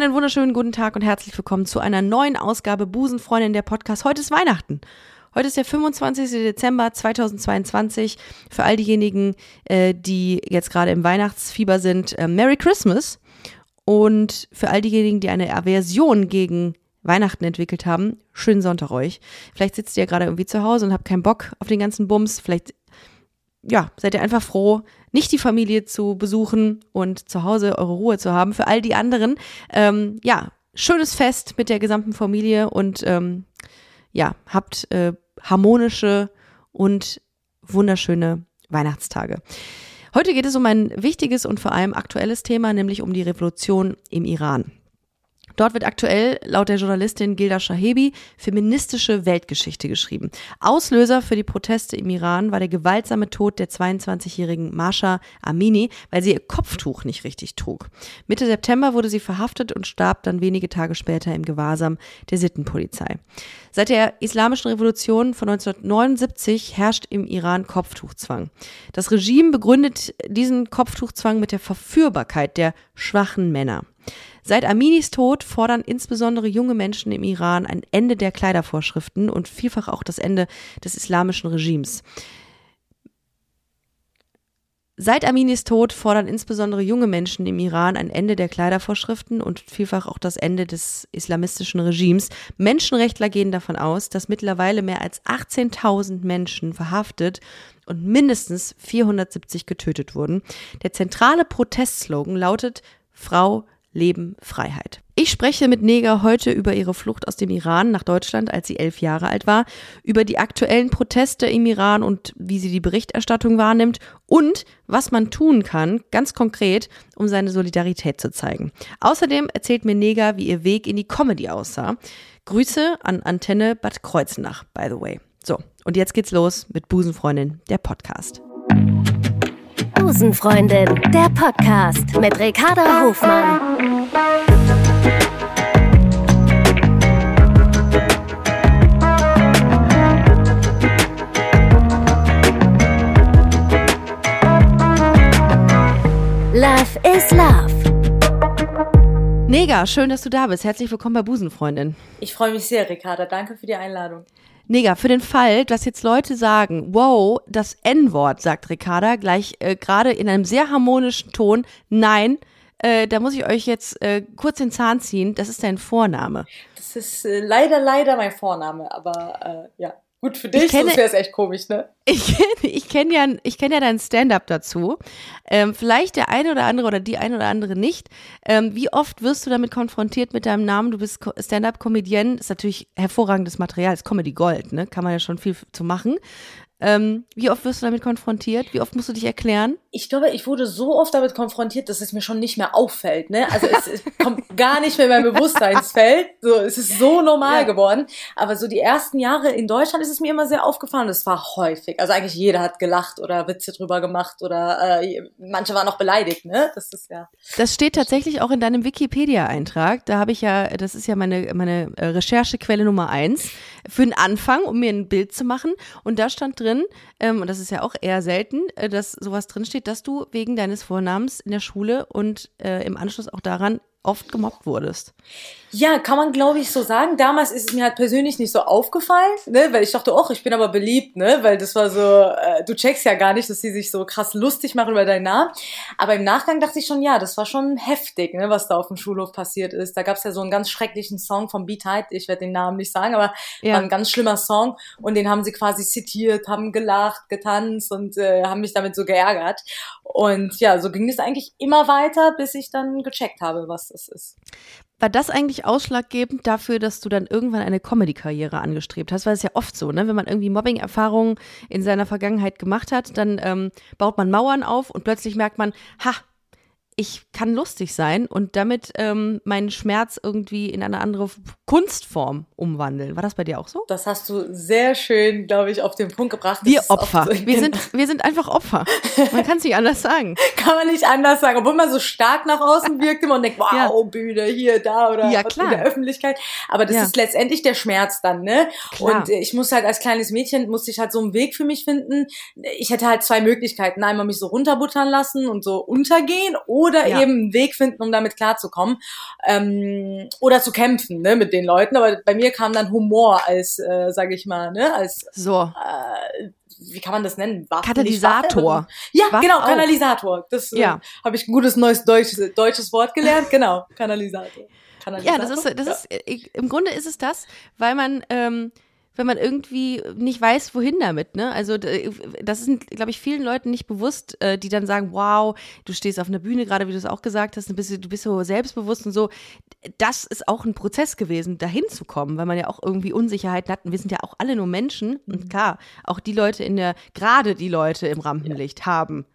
Einen wunderschönen guten Tag und herzlich willkommen zu einer neuen Ausgabe Busenfreundin der Podcast. Heute ist Weihnachten. Heute ist der 25. Dezember 2022. Für all diejenigen, äh, die jetzt gerade im Weihnachtsfieber sind, äh, Merry Christmas. Und für all diejenigen, die eine Aversion gegen Weihnachten entwickelt haben, schönen Sonntag euch. Vielleicht sitzt ihr gerade irgendwie zu Hause und habt keinen Bock auf den ganzen Bums. Vielleicht, ja, seid ihr einfach froh, nicht die Familie zu besuchen und zu Hause eure Ruhe zu haben. Für all die anderen, ähm, ja, schönes Fest mit der gesamten Familie und ähm, ja, habt äh, harmonische und wunderschöne Weihnachtstage. Heute geht es um ein wichtiges und vor allem aktuelles Thema, nämlich um die Revolution im Iran. Dort wird aktuell laut der Journalistin Gilda Shahebi feministische Weltgeschichte geschrieben. Auslöser für die Proteste im Iran war der gewaltsame Tod der 22-jährigen Masha Amini, weil sie ihr Kopftuch nicht richtig trug. Mitte September wurde sie verhaftet und starb dann wenige Tage später im Gewahrsam der Sittenpolizei. Seit der Islamischen Revolution von 1979 herrscht im Iran Kopftuchzwang. Das Regime begründet diesen Kopftuchzwang mit der Verführbarkeit der schwachen Männer. Seit Aminis Tod fordern insbesondere junge Menschen im Iran ein Ende der Kleidervorschriften und vielfach auch das Ende des islamischen Regimes. Seit Aminis Tod fordern insbesondere junge Menschen im Iran ein Ende der Kleidervorschriften und vielfach auch das Ende des islamistischen Regimes. Menschenrechtler gehen davon aus, dass mittlerweile mehr als 18.000 Menschen verhaftet und mindestens 470 getötet wurden. Der zentrale Protestslogan lautet Frau, Leben, Freiheit. Ich spreche mit Neger heute über ihre Flucht aus dem Iran nach Deutschland, als sie elf Jahre alt war, über die aktuellen Proteste im Iran und wie sie die Berichterstattung wahrnimmt und was man tun kann, ganz konkret, um seine Solidarität zu zeigen. Außerdem erzählt mir Neger, wie ihr Weg in die Comedy aussah. Grüße an Antenne Bad Kreuznach, by the way. So, und jetzt geht's los mit Busenfreundin, der Podcast. Busenfreundin, der Podcast mit Ricarda Hofmann. Love is Love. Nega, schön, dass du da bist. Herzlich willkommen bei Busenfreundin. Ich freue mich sehr, Ricarda. Danke für die Einladung. Nega, für den Fall, dass jetzt Leute sagen, wow, das N-Wort, sagt Ricarda, gleich äh, gerade in einem sehr harmonischen Ton, nein, äh, da muss ich euch jetzt äh, kurz den Zahn ziehen, das ist dein Vorname. Das ist äh, leider, leider mein Vorname, aber äh, ja. Gut für dich, kenne, sonst wäre es echt komisch, ne? Ich, ich kenne ja, ich kenn ja dein Stand-up dazu. Ähm, vielleicht der eine oder andere oder die eine oder andere nicht. Ähm, wie oft wirst du damit konfrontiert mit deinem Namen? Du bist Stand-up-Comedian, ist natürlich hervorragendes Material, ist Comedy Gold, ne? Kann man ja schon viel zu machen. Ähm, wie oft wirst du damit konfrontiert? Wie oft musst du dich erklären? Ich glaube, ich wurde so oft damit konfrontiert, dass es mir schon nicht mehr auffällt. Ne? Also es, es kommt gar nicht mehr in mein Bewusstseinsfeld. So, es ist so normal ja. geworden. Aber so die ersten Jahre in Deutschland ist es mir immer sehr aufgefallen. Das war häufig. Also eigentlich jeder hat gelacht oder Witze drüber gemacht oder äh, manche waren auch beleidigt. Ne? Das ist ja. Das steht tatsächlich auch in deinem Wikipedia-Eintrag. Da habe ich ja, das ist ja meine meine äh, Recherchequelle Nummer eins für den Anfang, um mir ein Bild zu machen. Und da stand drin drin, ähm, und das ist ja auch eher selten, äh, dass sowas drinsteht, dass du wegen deines Vornamens in der Schule und äh, im Anschluss auch daran oft gemobbt wurdest. Ja, kann man glaube ich so sagen. Damals ist es mir halt persönlich nicht so aufgefallen, ne, weil ich dachte, oh, ich bin aber beliebt, ne, weil das war so, äh, du checkst ja gar nicht, dass sie sich so krass lustig machen über deinen Namen. Aber im Nachgang dachte ich schon, ja, das war schon heftig, ne, was da auf dem Schulhof passiert ist. Da gab's ja so einen ganz schrecklichen Song von Beat Hyde, ich werde den Namen nicht sagen, aber ja. war ein ganz schlimmer Song und den haben sie quasi zitiert, haben gelacht, getanzt und äh, haben mich damit so geärgert. Und ja, so ging es eigentlich immer weiter, bis ich dann gecheckt habe, was das ist. War das eigentlich ausschlaggebend dafür, dass du dann irgendwann eine Comedy-Karriere angestrebt hast? Weil es ja oft so, ne? Wenn man irgendwie Mobbing-Erfahrungen in seiner Vergangenheit gemacht hat, dann ähm, baut man Mauern auf und plötzlich merkt man, ha, ich kann lustig sein und damit ähm, meinen Schmerz irgendwie in eine andere Kunstform umwandeln. War das bei dir auch so? Das hast du sehr schön, glaube ich, auf den Punkt gebracht. Wir Opfer. So, wir, sind, wir sind einfach Opfer. Man kann es nicht anders sagen. kann man nicht anders sagen. Obwohl man so stark nach außen wirkt immer und denkt, wow, ja. Bühne, hier, da oder ja, in der Öffentlichkeit. Aber das ja. ist letztendlich der Schmerz dann, ne? Klar. Und ich muss halt als kleines Mädchen, musste ich halt so einen Weg für mich finden. Ich hätte halt zwei Möglichkeiten. Einmal mich so runterbuttern lassen und so untergehen oder oder Ja. eben einen Weg finden, um damit klarzukommen ähm, oder zu kämpfen ne, mit den Leuten. Aber bei mir kam dann Humor als, äh, sage ich mal, ne, als So. äh, wie kann man das nennen? Waffe, Katalysator. Ja, Waffe genau, auch. Katalysator. Das äh, Ja. habe ich ein gutes neues deutsches, deutsches Wort gelernt. Genau, Katalysator. Ja, Katalysator. das ist, das Ja. ist, äh, im Grunde ist es das, weil man, ähm, wenn man irgendwie nicht weiß, wohin damit, ne? Also d- das ist, glaube ich, vielen Leuten nicht bewusst, äh, die dann sagen, wow, du stehst auf einer Bühne, gerade wie du es auch gesagt hast, du bist, du bist so selbstbewusst und so. Das ist auch ein Prozess gewesen, dahin zu kommen, weil man ja auch irgendwie Unsicherheiten hat. Und wir sind ja auch alle nur Menschen. Und klar, auch die Leute in der, gerade die Leute im Rampenlicht haben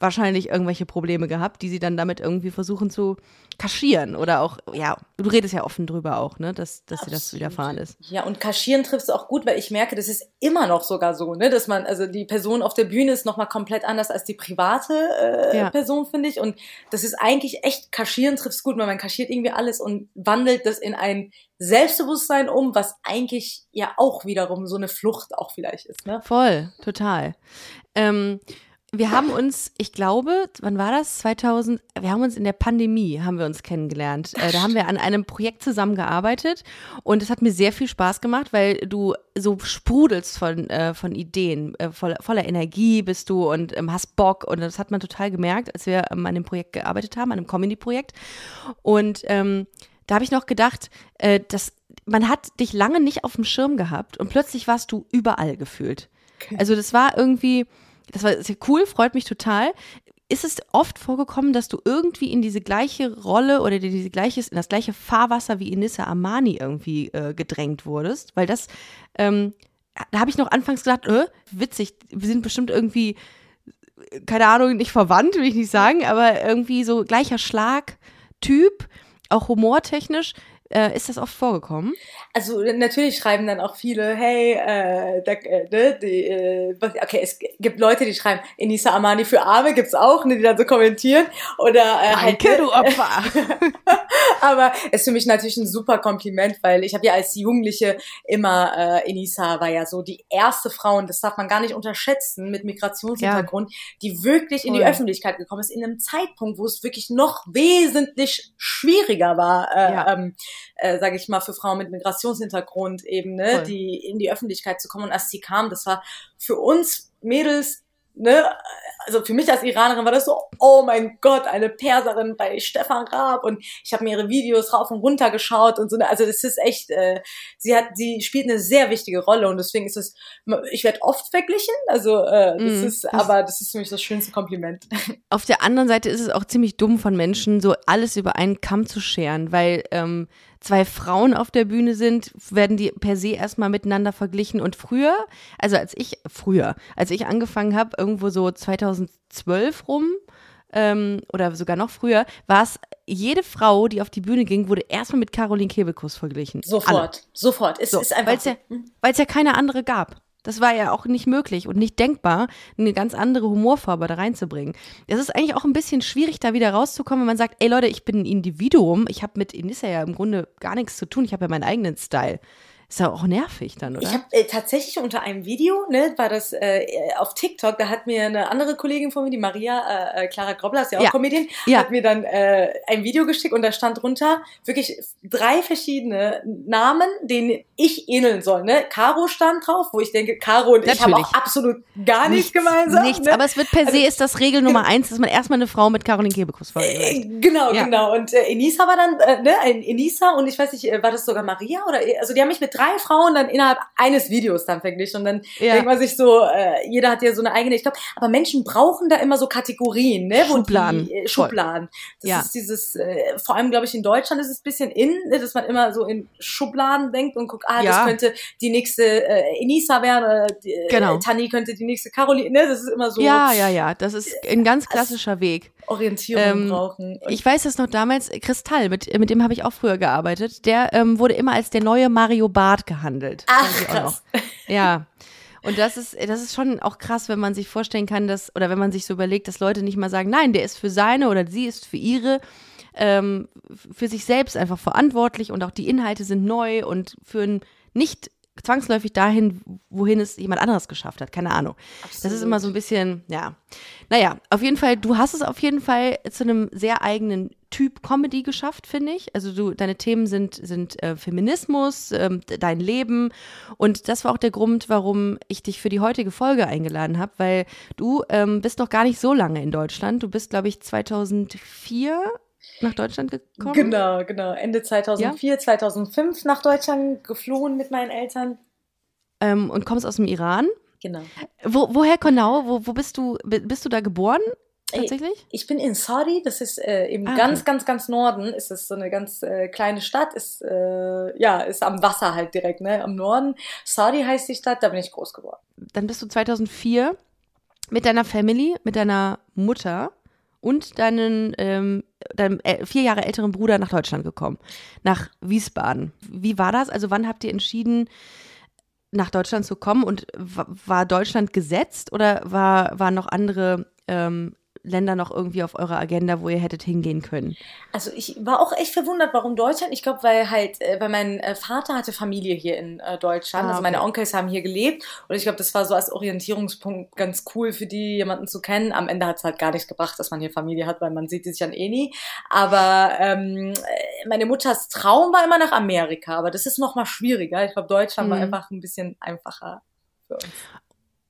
wahrscheinlich irgendwelche Probleme gehabt, die sie dann damit irgendwie versuchen zu kaschieren oder auch, ja, du redest ja offen drüber auch, ne, dass, dass dir das widerfahren ist. Ja, und kaschieren triffst du auch gut, weil ich merke, das ist immer noch sogar so, ne, dass man, also die Person auf der Bühne ist nochmal komplett anders als die private äh, Ja. Person, finde ich. Und das ist eigentlich echt, kaschieren triffst gut, weil man kaschiert irgendwie alles und wandelt das in ein Selbstbewusstsein um, was eigentlich ja auch wiederum so eine Flucht auch vielleicht ist, ne? Voll, total. Ähm, wir haben uns, ich glaube, wann war das? 2000, wir haben uns in der Pandemie, haben wir uns kennengelernt. Äh, da haben wir an einem Projekt zusammengearbeitet und es hat mir sehr viel Spaß gemacht, weil du so sprudelst von, äh, von Ideen, äh, voller, voller Energie bist du und ähm, hast Bock und das hat man total gemerkt, als wir ähm, an dem Projekt gearbeitet haben, an einem Comedy-Projekt. Und ähm, da habe ich noch gedacht, äh, dass man hat dich lange nicht auf dem Schirm gehabt und plötzlich warst du überall gefühlt. Also das war irgendwie, das war sehr cool, freut mich total. Ist es oft vorgekommen, dass du irgendwie in diese gleiche Rolle oder in diese gleiches, in das gleiche Fahrwasser wie Inissa Amani irgendwie äh, gedrängt wurdest? Weil das, ähm, da habe ich noch anfangs gedacht, äh, witzig, wir sind bestimmt irgendwie, keine Ahnung, nicht verwandt, will ich nicht sagen, aber irgendwie so gleicher Schlag, Typ, auch humortechnisch. Äh, ist das oft vorgekommen? Also natürlich schreiben dann auch viele, hey, äh, da, äh, ne, die, äh, okay, es gibt Leute, die schreiben, Enisa Amani für Arme gibt's auch, ne, die dann so kommentieren. Oder äh, halt, Danke, ne, du Opfer. Aber es ist für mich natürlich ein super Kompliment, weil ich habe ja als Jugendliche immer, äh, Enisa war ja so die erste Frau, und das darf man gar nicht unterschätzen, mit Migrationshintergrund, die wirklich in die Voll. Öffentlichkeit gekommen ist, in einem Zeitpunkt, wo es wirklich noch wesentlich schwieriger war, äh, Ja. ähm, äh, sage ich mal, für Frauen mit Migrationshintergrund eben, ne, Voll. die in die Öffentlichkeit zu kommen. Und als sie kam, das war für uns Mädels, ne, also für mich als Iranerin war das so, oh mein Gott, eine Perserin bei Stefan Raab. Und ich habe mir ihre Videos rauf und runter geschaut und so, also das ist echt, äh, sie hat, sie spielt eine sehr wichtige Rolle. Und deswegen ist es, ich werde oft verglichen, also äh, das Mm, ist, das- aber das ist für mich das schönste Kompliment. Auf der anderen Seite ist es auch ziemlich dumm von Menschen, so alles über einen Kamm zu scheren, weil ähm, zwei Frauen auf der Bühne sind, werden die per se erstmal miteinander verglichen. Und früher, also als ich, früher, als ich angefangen habe, irgendwo so 2012 rum, ähm, oder sogar noch früher, war es, jede Frau, die auf die Bühne ging, wurde erstmal mit Caroline Kebekus verglichen. Alle. Sofort, sofort. Es So, ist einfach weil es ja, weil's ja keine andere gab. Das war ja auch nicht möglich und nicht denkbar, eine ganz andere Humorfarbe da reinzubringen. Es ist eigentlich auch ein bisschen schwierig, da wieder rauszukommen, wenn man sagt, ey Leute, ich bin ein Individuum, ich habe mit Inissa ja im Grunde gar nichts zu tun, ich habe ja meinen eigenen Style. Ist ja auch nervig dann, oder? Ich habe äh, tatsächlich unter einem Video, ne, war das äh, auf TikTok, da hat mir eine andere Kollegin von mir, die Maria äh, äh, Clara Grobler, ist ja auch Ja. Comedian, Ja. hat mir dann äh, ein Video geschickt und da stand drunter wirklich drei verschiedene Namen, denen ich ähneln soll. Ne? Caro stand drauf, wo ich denke, Caro und ich haben Natürlich. auch absolut gar nichts, gemeinsam. Nichts, ne? aber es wird per se ist das Regel Nummer eins, dass man erstmal eine Frau mit Caroline Kebekus Äh, vergleicht. Genau, Ja. genau. Und äh, Enisa war dann, äh, ne, ein Enisa und ich weiß nicht, äh, war das sogar Maria oder, also die haben mich mit drei Frauen dann innerhalb eines Videos dann verglichen und dann Ja. denkt man sich so, äh, jeder hat ja so eine eigene, ich glaube, aber Menschen brauchen da immer so Kategorien, ne, Schubladen. die, äh. Schubladen. Das Ja. ist dieses, äh, vor allem glaube ich in Deutschland ist es ein bisschen in, ne, dass man immer so in Schubladen denkt und guckt, ah, Ja. das könnte die nächste äh, Enisa werden oder die, äh, Genau. Tani könnte die nächste Caroline, ne, das ist immer so Ja, ja, ja, das ist ein ganz klassischer Weg. Orientierung Ähm, brauchen. Und Ich weiß das noch damals, Kristall, mit, mit dem habe ich auch früher gearbeitet, der ähm, wurde immer als der neue Mario Barth gehandelt. Ach, krass. Ja. Und das ist, das ist schon auch krass, wenn man sich vorstellen kann, dass, oder wenn man sich so überlegt, dass Leute nicht mal sagen, nein, der ist für seine oder sie ist für ihre, ähm, für sich selbst einfach verantwortlich und auch die Inhalte sind neu und für ein nicht zwangsläufig dahin, wohin es jemand anderes geschafft hat. Keine Ahnung. Das ist immer so ein bisschen, ja. Naja, auf jeden Fall, du hast es auf jeden Fall zu einem sehr eigenen Typ Comedy geschafft, finde ich. Also du, deine Themen sind, sind äh, Feminismus, ähm, dein Leben. Und das war auch der Grund, warum ich dich für die heutige Folge eingeladen habe, weil du ähm, bist noch gar nicht so lange in Deutschland. Du bist, glaube ich, 2004 nach Deutschland gekommen? Genau, genau. Ende 2004, ja? 2005 nach Deutschland geflohen mit meinen Eltern. Ähm, und kommst aus dem Iran? Genau. Wo, woher genau? Wo, wo bist du? Bist du da geboren? Tatsächlich? Ich bin in Saudi, das ist äh, im ah, ganz, okay. ganz, ganz Norden. Ist es so eine ganz äh, kleine Stadt, ist äh, ja ist am Wasser halt direkt, ne, am Norden. Saudi heißt die Stadt, da bin ich groß geworden. Dann bist du 2004 mit deiner Family, mit deiner Mutter und deinen, ähm, deinem vier Jahre älteren Bruder nach Deutschland gekommen, nach Wiesbaden. Wie war das? Also wann habt ihr entschieden, nach Deutschland zu kommen und war Deutschland gesetzt oder war, waren noch andere ähm, Länder noch irgendwie auf eurer Agenda, wo ihr hättet hingehen können? Also ich war auch echt verwundert, warum Deutschland. Ich glaube, weil halt, äh, weil mein äh, Vater hatte Familie hier in äh, Deutschland. Ah, also meine Onkels haben hier gelebt. Und ich glaube, das war so als Orientierungspunkt ganz cool für die, jemanden zu kennen. Am Ende hat es halt gar nichts gebracht, dass man hier Familie hat, weil man sieht die sich dann eh nie. Aber ähm, meine Mutters Traum war immer nach Amerika. Aber das ist noch mal schwieriger. Ich glaube, Deutschland mhm. war einfach ein bisschen einfacher für uns.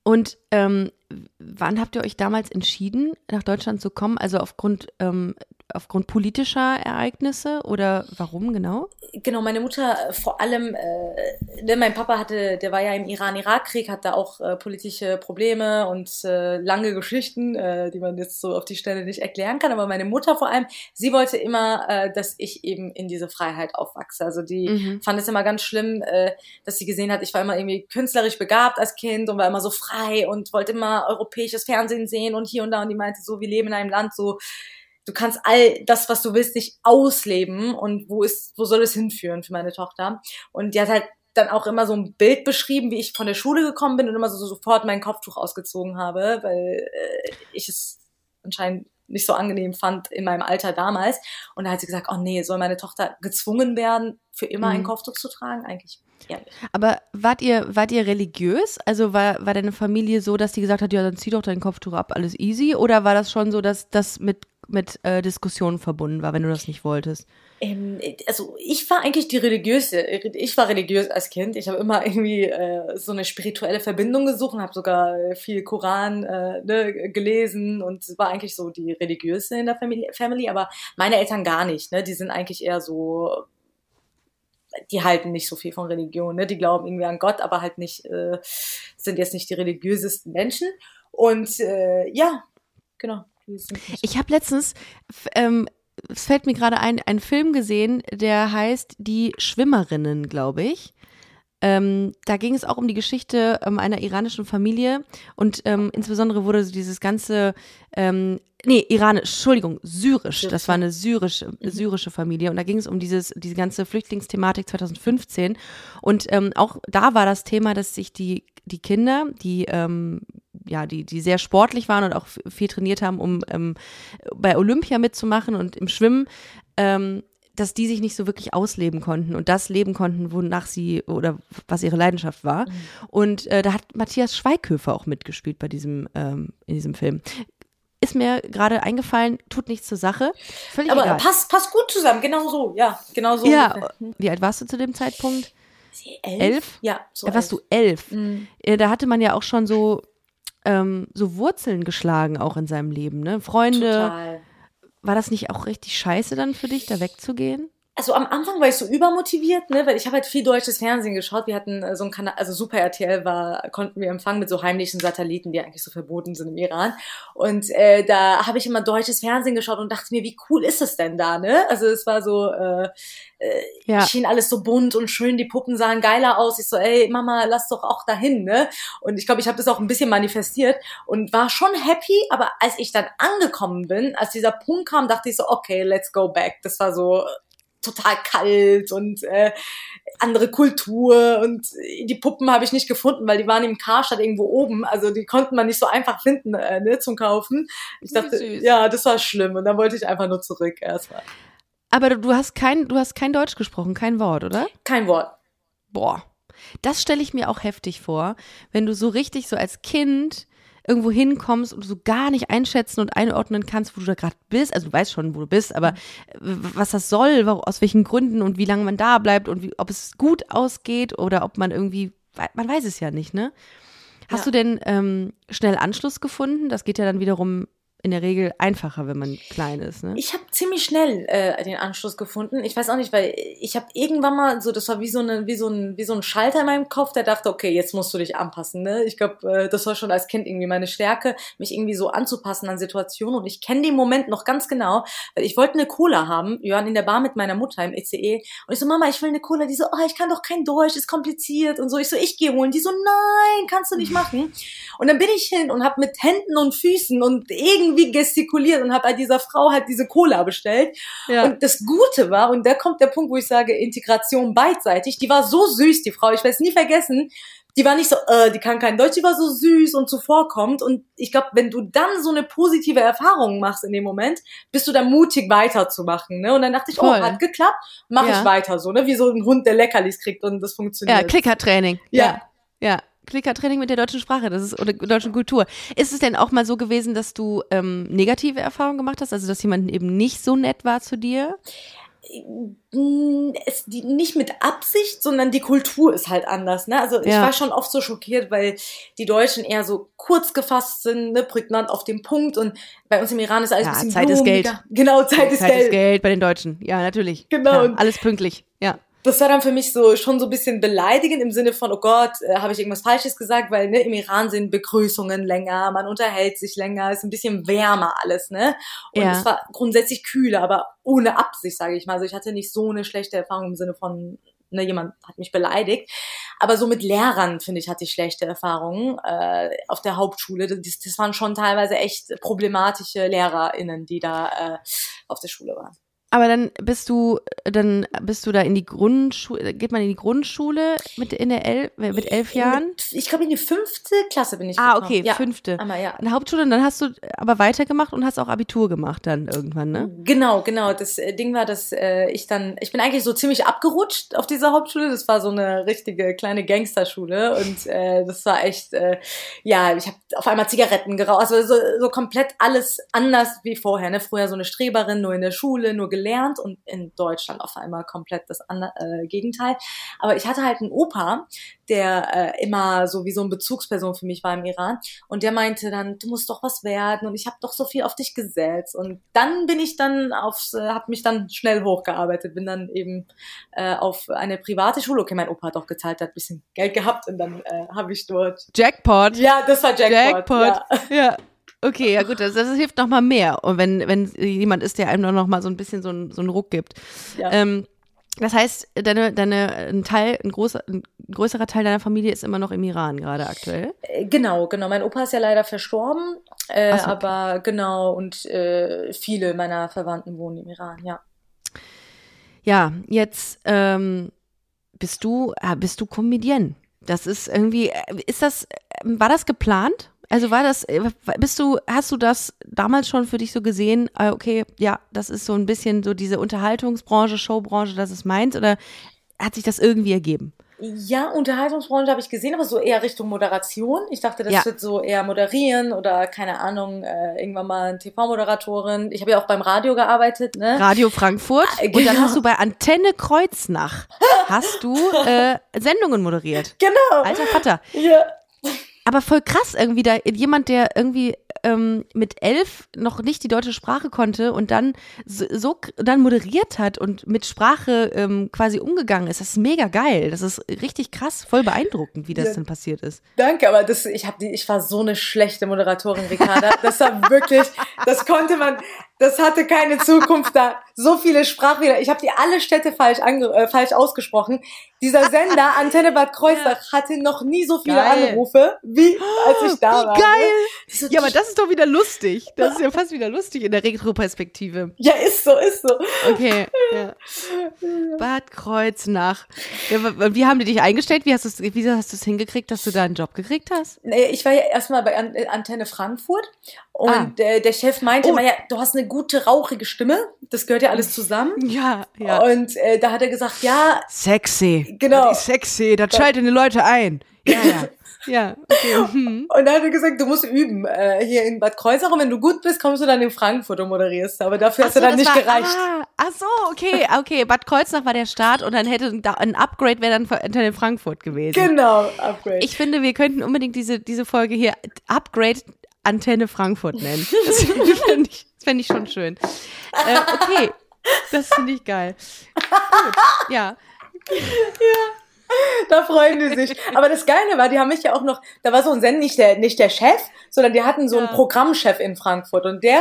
Und ähm, wann habt ihr euch damals entschieden, nach Deutschland zu kommen? Also aufgrund ähm, aufgrund politischer Ereignisse oder warum genau? Genau, meine Mutter äh, vor allem, äh, ne, mein Papa hatte, der war ja im Iran-Irak-Krieg, hat da auch äh, politische Probleme und äh, lange Geschichten, äh, die man jetzt so auf die Stelle nicht erklären kann. Aber meine Mutter vor allem, sie wollte immer, äh, dass ich eben in diese Freiheit aufwachse. Also die mhm. fand es immer ganz schlimm, äh, dass sie gesehen hat, ich war immer irgendwie künstlerisch begabt als Kind und war immer so frei und wollte immer europäisches Fernsehen sehen und hier und da. Und die meinte so, wir leben in einem Land so du kannst all das, was du willst, nicht ausleben und wo ist, wo soll es hinführen für meine Tochter? Und die hat halt dann auch immer so ein Bild beschrieben, wie ich von der Schule gekommen bin und immer so, so sofort mein Kopftuch ausgezogen habe, weil äh, ich es anscheinend nicht so angenehm fand in meinem Alter damals. Und da hat sie gesagt, oh nee, soll meine Tochter gezwungen werden, für immer mhm. ein Kopftuch zu tragen? Eigentlich ehrlich. Aber wart ihr, wart ihr religiös? Also war, war deine Familie so, dass die gesagt hat, ja, dann zieh doch dein Kopftuch ab, alles easy? Oder war das schon so, dass das mit mit äh, Diskussionen verbunden war, wenn du das nicht wolltest? Ähm, also ich war eigentlich die religiöse. Ich war religiös als Kind. Ich habe immer irgendwie äh, so eine spirituelle Verbindung gesucht und habe sogar viel Koran äh, ne, gelesen und war eigentlich so die religiöse in der Family. Aber meine Eltern gar nicht. Ne? Die sind eigentlich eher so die halten nicht so viel von Religion, ne? Die glauben irgendwie an Gott, aber halt nicht, äh, sind jetzt nicht die religiösesten Menschen. Und äh, ja, genau. Ich habe letztens, ähm, es fällt mir gerade ein, einen Film gesehen, der heißt Die Schwimmerinnen, glaube ich. Ähm, da ging es auch um die Geschichte ähm, einer iranischen Familie und ähm, insbesondere wurde so dieses ganze, ähm, nee, iranisch, Entschuldigung, syrisch, das war eine syrische, mhm. syrische Familie und da ging es um dieses, diese ganze Flüchtlingsthematik 2015 und ähm, auch da war das Thema, dass sich die, die Kinder, die ähm, ja, die, die sehr sportlich waren und auch viel trainiert haben, um ähm, bei Olympia mitzumachen und im Schwimmen, ähm, dass die sich nicht so wirklich ausleben konnten und das leben konnten, wonach sie oder was ihre Leidenschaft war. Mhm. Und äh, da hat Matthias Schweighöfer auch mitgespielt bei diesem, ähm, in diesem Film. Ist mir gerade eingefallen, tut nichts zur Sache. Völlig Aber egal. passt, passt gut zusammen, genau so, ja, genau so. Ja, wie alt warst du zu dem Zeitpunkt? Elf? elf? Ja, so da warst elf. du elf. Mhm. Äh, da hatte man ja auch schon so ähm, so Wurzeln geschlagen auch in seinem Leben, ne? Freunde. Total. War das nicht auch richtig scheiße dann für dich, da wegzugehen? Also am Anfang war ich so übermotiviert, ne, weil ich habe halt viel deutsches Fernsehen geschaut. Wir hatten äh, so ein Kanal, also Super RTL war, konnten wir empfangen mit so heimlichen Satelliten, die eigentlich so verboten sind im Iran. Und äh, da habe ich immer deutsches Fernsehen geschaut und dachte mir, wie cool ist es denn da, ne? Also es war so, äh, äh, ja. schien alles so bunt und schön, die Puppen sahen geiler aus. Ich so, ey, Mama, lass doch auch dahin, ne? Und ich glaube, ich habe das auch ein bisschen manifestiert und war schon happy, aber als ich dann angekommen bin, als dieser Punkt kam, dachte ich so, okay, let's go back. Das war so total kalt und äh, andere Kultur und die Puppen habe ich nicht gefunden, weil die waren im Karstadt irgendwo oben, also die konnten man nicht so einfach finden äh, ne, zum Kaufen. Ich dachte, Süß. ja, das war schlimm und dann wollte ich einfach nur zurück erstmal. Aber du hast kein, du hast kein Deutsch gesprochen, kein Wort, oder? Kein Wort. Boah. Das stelle ich mir auch heftig vor, wenn du so richtig so als Kind irgendwo hinkommst und du so gar nicht einschätzen und einordnen kannst, wo du da gerade bist. Also du weißt schon, wo du bist, aber was das soll, aus welchen Gründen und wie lange man da bleibt und wie, ob es gut ausgeht oder ob man irgendwie, man weiß es ja nicht, ne? Hast ja. du denn ähm, schnell Anschluss gefunden? Das geht ja dann wiederum in der Regel einfacher, wenn man klein ist. Ne? Ich habe ziemlich schnell äh, den Anschluss gefunden. Ich weiß auch nicht, weil ich habe irgendwann mal so, das war wie so, eine, wie, so ein, wie so ein Schalter in meinem Kopf, der dachte, okay, jetzt musst du dich anpassen. Ne? Ich glaube, äh, das war schon als Kind irgendwie meine Stärke, mich irgendwie so anzupassen an Situationen. Und ich kenne den Moment noch ganz genau, weil ich wollte eine Cola haben. Wir in der Bar mit meiner Mutter im ECE. Und ich so, Mama, ich will eine Cola. Die so, oh, ich kann doch kein Deutsch, ist kompliziert und so. Ich so, ich gehe holen. Die so, nein, kannst du nicht machen. Und dann bin ich hin und habe mit Händen und Füßen und irgendwie irgendwie gestikuliert und habe bei dieser Frau halt diese Cola bestellt. Ja. Und das Gute war, und da kommt der Punkt, wo ich sage, Integration beidseitig, die war so süß, die Frau, ich werde es nie vergessen, die war nicht so, äh, die kann kein Deutsch, die war so süß und zuvorkommt. Und ich glaube, wenn du dann so eine positive Erfahrung machst in dem Moment, bist du dann mutig weiterzumachen. Ne? Und dann dachte ich, oh, Voll. oh, hat geklappt, mach ja. ich weiter so, ne? Wie so ein Hund, der Leckerlis kriegt und das funktioniert. Ja, Klickertraining. Ja. ja. ja. Klickertraining mit der deutschen Sprache, das ist oder deutschen Kultur. Ist es denn auch mal so gewesen, dass du ähm, negative Erfahrungen gemacht hast, also dass jemand eben nicht so nett war zu dir? Es, die, nicht mit Absicht, sondern die Kultur ist halt anders. Ne? Also ich ja. war schon oft so schockiert, weil die Deutschen eher so kurz gefasst sind, ne, prägnant auf dem Punkt und bei uns im Iran ist alles ja, ein bisschen Zeit blumiger. ist Geld. Genau, Zeit, Zeit ist Geld. Zeit ist Geld bei den Deutschen. Ja, natürlich. Genau. Ja, alles pünktlich. Ja das war dann für mich so schon so ein bisschen beleidigend im Sinne von, oh Gott, äh, habe ich irgendwas Falsches gesagt, weil ne, im Iran sind Begrüßungen länger, man unterhält sich länger, ist ein bisschen wärmer alles, ne? Und ja. es war grundsätzlich kühler, aber ohne Absicht, sage ich mal. Also ich hatte nicht so eine schlechte Erfahrung im Sinne von, ne, jemand hat mich beleidigt. Aber so mit Lehrern, finde ich, hatte ich schlechte Erfahrungen äh, auf der Hauptschule. Das, das waren schon teilweise echt problematische LehrerInnen, die da äh, auf der Schule waren. Aber dann bist du, dann bist du da in die Grundschule, geht man in die Grundschule mit in der El mit elf Jahren? Ich glaube in die fünfte Klasse bin ich. Ah, gekommen. okay, ja. fünfte. Einmal, ja. In der Hauptschule, und dann hast du aber weitergemacht und hast auch Abitur gemacht dann irgendwann, ne? Genau, genau. Das äh, Ding war, dass äh, ich dann, ich bin eigentlich so ziemlich abgerutscht auf dieser Hauptschule. Das war so eine richtige kleine Gangsterschule und äh, das war echt, äh, ja, ich habe auf einmal Zigaretten geraucht, also so, so komplett alles anders wie vorher. Ne? Früher so eine Streberin, nur in der Schule, nur gelernt gelernt und in Deutschland auf einmal komplett das andere, äh, Gegenteil. Aber ich hatte halt einen Opa, der äh, immer so wie so eine Bezugsperson für mich war im Iran und der meinte dann, du musst doch was werden und ich habe doch so viel auf dich gesetzt und dann bin ich dann aufs, äh, habe mich dann schnell hochgearbeitet, bin dann eben äh, auf eine private Schule. Okay, mein Opa hat auch gezahlt, hat ein bisschen Geld gehabt und dann äh, habe ich dort Jackpot. Ja, das war Jackpot. Jackpot. Ja. ja. Okay, ja gut, das, das hilft noch mal mehr. Und wenn, wenn jemand ist, der einem noch mal so ein bisschen so, ein, so einen Ruck gibt. Ja. Ähm, das heißt, deine, deine, ein Teil, ein, großer, ein größerer Teil deiner Familie ist immer noch im Iran gerade aktuell? Äh, genau, genau. Mein Opa ist ja leider verstorben, äh, so, okay. aber genau, und äh, viele meiner Verwandten wohnen im Iran, ja. Ja, jetzt ähm, bist du, äh, bist du Comedienne. Das ist irgendwie, äh, ist das, war das geplant? Also war das, äh, bist du, hast du das damals schon für dich so gesehen, äh, okay, ja, das ist so ein bisschen so diese Unterhaltungsbranche, Showbranche, das ist meins, oder hat sich das irgendwie ergeben? Ja, Unterhaltungsbranche habe ich gesehen, aber so eher Richtung Moderation. Ich dachte, das ja. wird so eher moderieren oder keine Ahnung, äh, irgendwann mal TV-Moderatorin. Ich habe ja auch beim Radio gearbeitet, ne? Radio Frankfurt. Ah, genau. Und dann hast du bei Antenne Kreuznach hast du äh, Sendungen moderiert. Genau. Alter Vater. Ja aber voll krass irgendwie da jemand, der irgendwie ähm, mit elf noch nicht die deutsche Sprache konnte und dann so, so dann moderiert hat und mit Sprache ähm, quasi umgegangen ist. Das ist mega geil. Das ist richtig krass, voll beeindruckend, wie das ja, dann passiert ist. Danke, aber das, ich habe die, ich war so eine schlechte Moderatorin, Ricarda. Das war wirklich, das konnte man, das hatte keine Zukunft da. So viele Sprachfehler. Ich habe die alle Städte falsch, äh, falsch ausgesprochen. Dieser Sender, Antenne Bad Kreuznach, hatte noch nie so viele geil. Anrufe, wie als ich da wie war. Geil! So, ja, aber das ist doch wieder lustig. Das ist ja fast wieder lustig in der Retroperspektive. Ja, ist so, ist so. Okay. Ja. Bad Kreuznach. Ja, wie haben die dich eingestellt? Wie hast du es wie hast du's hingekriegt, dass du da einen Job gekriegt hast? Nee, Ich war ja erstmal bei An Antenne Frankfurt und Ah. äh, der Chef meinte Oh. immer, ja, du hast eine gute, rauchige Stimme. Das gehört ja alles zusammen. Ja, ja. Und äh, da hat er gesagt, ja, Sexy. Genau. Das sexy. Das schaltet die Leute ein. Ja, ja. Ja, okay. Mhm. und dann hat er gesagt, du musst üben äh, hier in Bad Kreuznach und wenn du gut bist, kommst du dann in Frankfurt und moderierst. Aber dafür hast so, du dann nicht war, gereicht. Ah, ach so, okay, okay. Bad Kreuznach war der Start und dann hätte ein Upgrade wäre dann für Antenne Frankfurt gewesen. Genau, Upgrade. Ich finde, wir könnten unbedingt diese, diese Folge hier Upgrade Antenne Frankfurt nennen. Das fände ich, das fänd ich schon schön. Äh, okay, das finde ich geil. Gut, ja. Da freuen die sich. Aber das Geile war, die haben mich ja auch noch, da war so ein Send, nicht der, nicht der Chef, sondern die hatten so einen Ja. Mhm. Programmchef in Frankfurt und der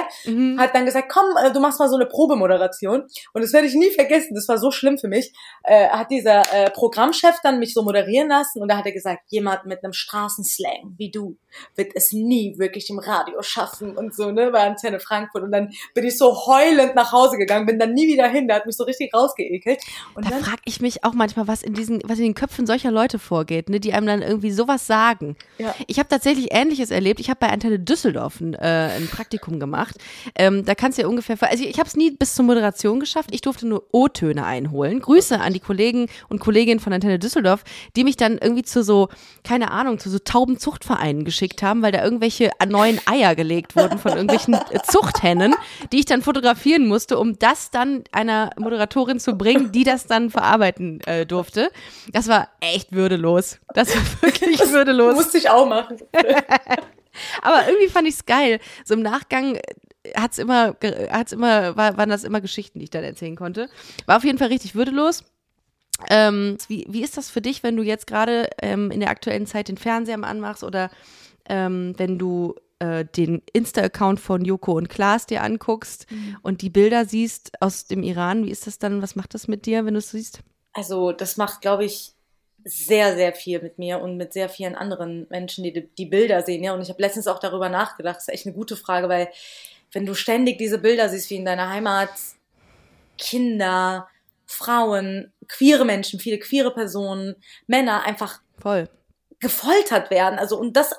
hat dann gesagt, komm, äh, du machst mal so eine Probemoderation. Und das werde ich nie vergessen, das war so schlimm für mich. Äh, hat dieser äh, Programmchef dann mich so moderieren lassen und da hat er gesagt, jemand mit einem Straßenslang wie du wird es nie wirklich im Radio schaffen und so, ne, bei Antenne Frankfurt. Und dann bin ich so heulend nach Hause gegangen, bin dann nie wieder hin, der hat mich so richtig rausgeekelt. Und Da frage ich mich auch manchmal, was in diesen, was in den Köpfen solcher Leute vorgeht, ne, die einem dann irgendwie sowas sagen. Ja. Ich habe tatsächlich Ähnliches erlebt. Ich habe bei Antenne Düsseldorf ein, äh, ein Praktikum gemacht. Ähm, da kannst du ja ungefähr, also ich, habe es nie bis zur Moderation geschafft. Ich durfte nur O-Töne einholen. Grüße an die Kollegen und Kolleginnen von Antenne Düsseldorf, die mich dann irgendwie zu so, keine Ahnung, zu so Taubenzuchtvereinen geschickt haben, weil da irgendwelche neuen Eier gelegt wurden von irgendwelchen äh, Zuchthennen, die ich dann fotografieren musste, um das dann einer Moderatorin zu bringen, die das dann verarbeiten äh, durfte. Das war echt würdelos. Das war wirklich würdelos. musste ich auch machen. Aber irgendwie fand ich es geil. So im Nachgang hat's immer, hat's immer, war, waren das immer Geschichten, die ich dann erzählen konnte. War auf jeden Fall richtig würdelos. Ähm, wie, wie ist das für dich, wenn du jetzt gerade ähm, in der aktuellen Zeit den Fernseher mal anmachst oder ähm, wenn du äh, den Insta-Account von Joko und Klaas dir anguckst und die Bilder siehst aus dem Iran? Wie ist das dann? Was macht das mit dir, wenn du es siehst? Also das macht, glaube ich, sehr, sehr viel mit mir und mit sehr vielen anderen Menschen, die die Bilder sehen. Ja, und ich habe letztens auch darüber nachgedacht. Das ist echt eine gute Frage, weil wenn du ständig diese Bilder siehst, wie in deiner Heimat, Kinder, Frauen, queere Menschen, viele queere Personen, Männer einfach Voll. gefoltert werden. Also und das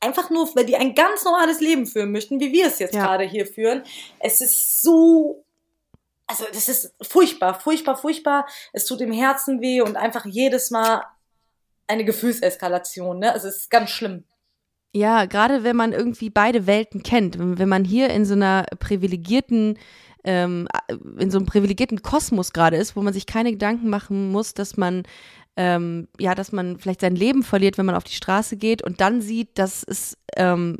einfach nur, weil die ein ganz normales Leben führen möchten, wie wir es jetzt Ja. gerade hier führen. Es ist so, also das ist furchtbar, furchtbar, furchtbar. Es tut im Herzen weh und einfach jedes Mal eine Gefühlseskalation. Ne? Also es ist ganz schlimm. Ja, gerade wenn man irgendwie beide Welten kennt, wenn man hier in so einer privilegierten, ähm, in so einem privilegierten Kosmos gerade ist, wo man sich keine Gedanken machen muss, dass man ähm, ja, dass man vielleicht sein Leben verliert, wenn man auf die Straße geht und dann sieht, dass es ähm,